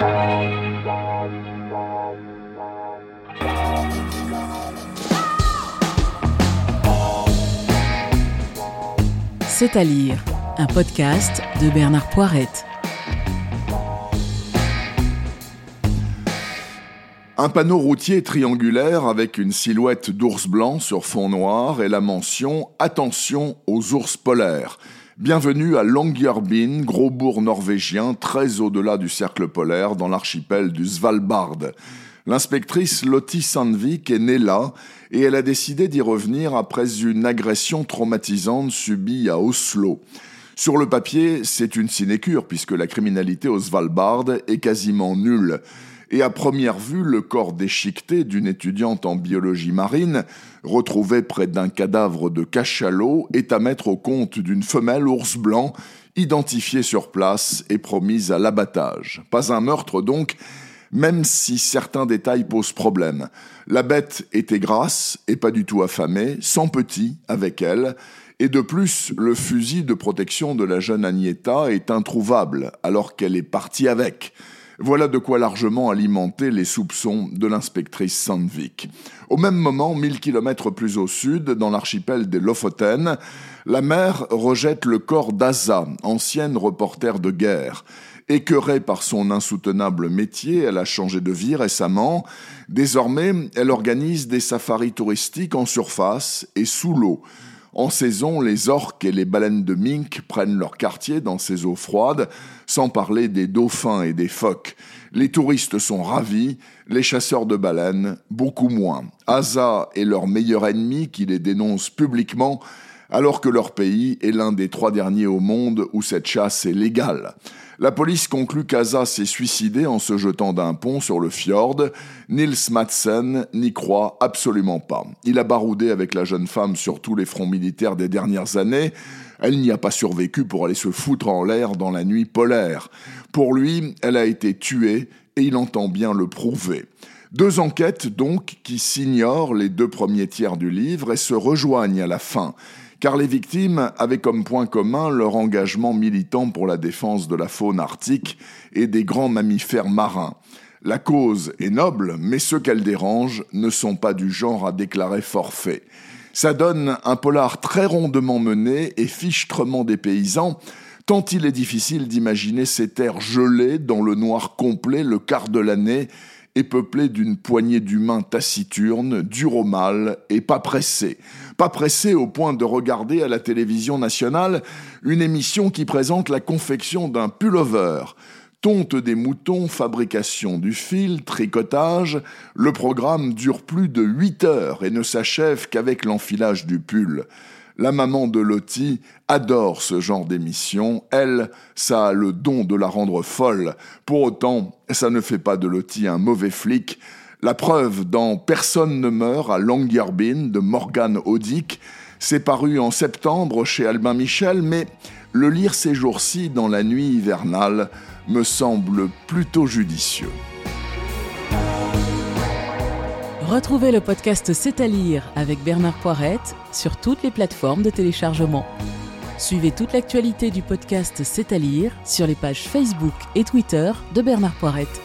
C'est à lire, un podcast de Bernard Poirette. Un panneau routier triangulaire avec une silhouette d'ours blanc sur fond noir et la mention Attention aux ours polaires. Bienvenue à Longyearbyen, gros bourg norvégien très au-delà du cercle polaire dans l'archipel du Svalbard. L'inspectrice Lottie Sandvik est née là et elle a décidé d'y revenir après une agression traumatisante subie à Oslo. Sur le papier, c'est une sinécure puisque la criminalité au Svalbard est quasiment nulle. Et à première vue, le corps déchiqueté d'une étudiante en biologie marine, retrouvé près d'un cadavre de cachalot, est à mettre au compte d'une femelle ours blanc, identifiée sur place et promise à l'abattage. Pas un meurtre donc, même si certains détails posent problème. La bête était grasse et pas du tout affamée, sans petit avec elle, et de plus, le fusil de protection de la jeune Agneta est introuvable alors qu'elle est partie avec. Voilà de quoi largement alimenter les soupçons de l'inspectrice Sandvik. Au même moment, mille kilomètres plus au sud, dans l'archipel des Lofoten, la mer rejette le corps d'Aza, ancienne reporter de guerre. Écœurée par son insoutenable métier, elle a changé de vie récemment. Désormais, elle organise des safaris touristiques en surface et sous l'eau. En saison, les orques et les baleines de mink prennent leur quartier dans ces eaux froides, sans parler des dauphins et des phoques. Les touristes sont ravis, les chasseurs de baleines beaucoup moins. Asa est leur meilleur ennemi qui les dénonce publiquement, alors que leur pays est l'un des trois derniers au monde où cette chasse est légale. La police conclut qu'Asa s'est suicidé en se jetant d'un pont sur le fjord. Nils Madsen n'y croit absolument pas. Il a baroudé avec la jeune femme sur tous les fronts militaires des dernières années. Elle n'y a pas survécu pour aller se foutre en l'air dans la nuit polaire. Pour lui, elle a été tuée et il entend bien le prouver. Deux enquêtes donc qui s'ignorent les deux premiers tiers du livre et se rejoignent à la fin car les victimes avaient comme point commun leur engagement militant pour la défense de la faune arctique et des grands mammifères marins. La cause est noble, mais ceux qu'elle dérange ne sont pas du genre à déclarer forfait. Ça donne un polar très rondement mené et fichtrement des paysans, tant il est difficile d'imaginer ces terres gelées dans le noir complet le quart de l'année peuplé d'une poignée d'humains taciturnes, durs au mal et pas pressés. Pas pressés au point de regarder à la télévision nationale une émission qui présente la confection d'un pullover. Tonte des moutons, fabrication du fil, tricotage, le programme dure plus de 8 heures et ne s'achève qu'avec l'enfilage du pull. La maman de Lottie adore ce genre d'émission. Elle, ça a le don de la rendre folle. Pour autant, ça ne fait pas de Lottie un mauvais flic. La preuve dans Personne ne meurt à Longyearbyen de Morgan Audic, c'est paru en septembre chez Albin Michel, mais le lire ces jours-ci dans la nuit hivernale me semble plutôt judicieux. Retrouvez le podcast C'est à lire avec Bernard Poirette sur toutes les plateformes de téléchargement. Suivez toute l'actualité du podcast C'est à lire sur les pages Facebook et Twitter de Bernard Poirette.